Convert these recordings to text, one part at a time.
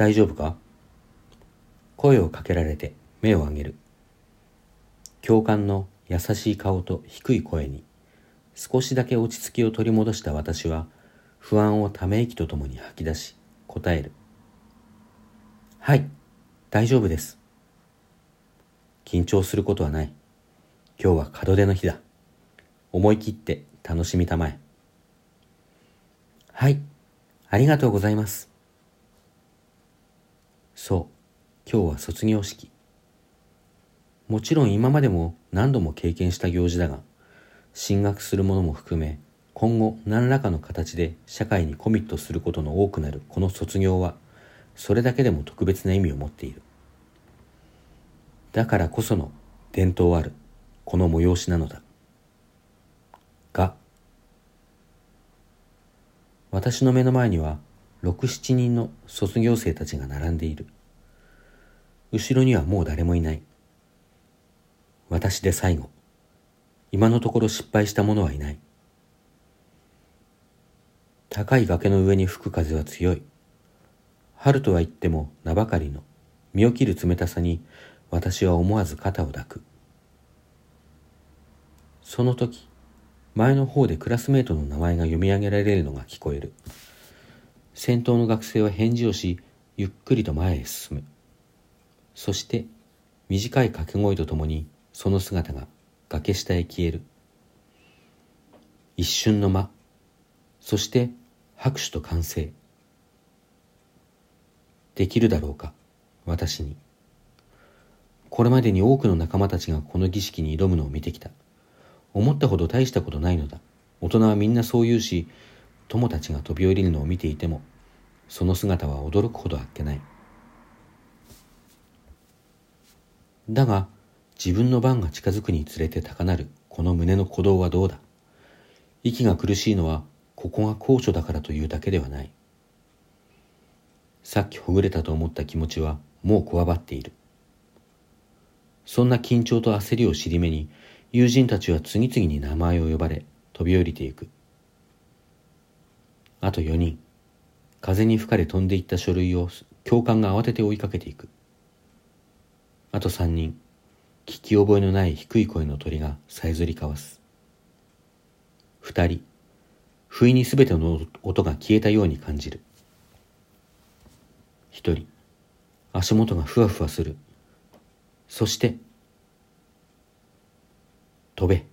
大丈夫か？声をかけられて目を上げる。教官の優しい顔と低い声に少しだけ落ち着きを取り戻した私は不安をため息とともに吐き出し答える。はい、大丈夫です。緊張することはない。今日は門出の日だ。思い切って楽しみたまえ。はい、ありがとうございます。そう、今日は卒業式。もちろん今までも何度も経験した行事だが、進学する者も含め、今後何らかの形で社会にコミットすることの多くなるこの卒業は、それだけでも特別な意味を持っている。だからこその伝統あるこの催しなのだ。が、私の目の前には六七人の卒業生たちが並んでいる。後ろにはもう誰もいない。私で最後。今のところ失敗した者はいない。高い崖の上に吹く風は強い。春とは言っても名ばかりの身を切る冷たさに私は思わず肩を抱く。その時、前の方でクラスメートの名前が読み上げられるのが聞こえる。先頭の学生は返事をし、ゆっくりと前へ進む。そして、短い掛け声とともに、その姿が崖下へ消える。一瞬の間、そして拍手と歓声。できるだろうか、私に。これまでに多くの仲間たちがこの儀式に挑むのを見てきた。思ったほど大したことないのだ。大人はみんなそう言うし、友達が飛び降りるのを見ていても、その姿は驚くほどあっけない。だが、自分の番が近づくにつれて高鳴るこの胸の鼓動はどうだ息が苦しいのはここが高所だからというだけではない。さっきほぐれたと思った気持ちはもうこわばっている。そんな緊張と焦りを尻目に友人たちは次々に名前を呼ばれ飛び降りていく。あと4人。風に吹かれ飛んでいった書類を教官が慌てて追いかけていく。あと3人。聞き覚えのない低い声の鳥がさえずり交わす。二人。不意にすべての音が消えたように感じる。一人。足元がふわふわする。そして、飛べ。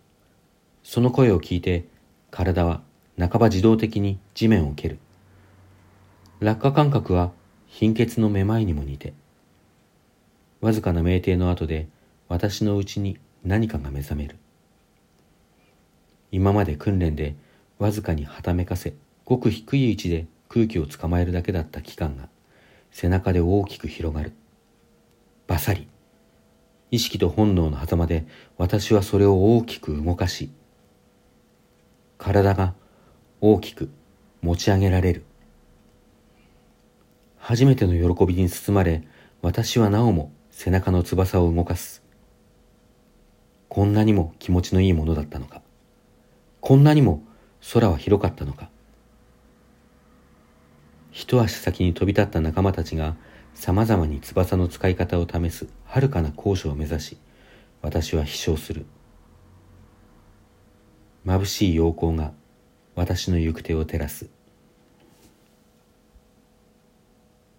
その声を聞いて、体は半ば自動的に地面を蹴る。落下感覚は貧血のめまいにも似て、わずかな酩酊の後で私のうちに何かが目覚める。今まで訓練でわずかにはためかせ、ごく低い位置で空気を捕まえるだけだった期間が背中で大きく広がる。バサリ。意識と本能の狭間で私はそれを大きく動かし、体が大きく持ち上げられる。初めての喜びに包まれ、私はなおも背中の翼を動かす。こんなにも気持ちのいいものだったのか。こんなにも空は広かったのか。一足先に飛び立った仲間たちが様々に翼の使い方を試す遥かな高所を目指し、私は飛翔する。眩しい陽光が私の行く手を照らす。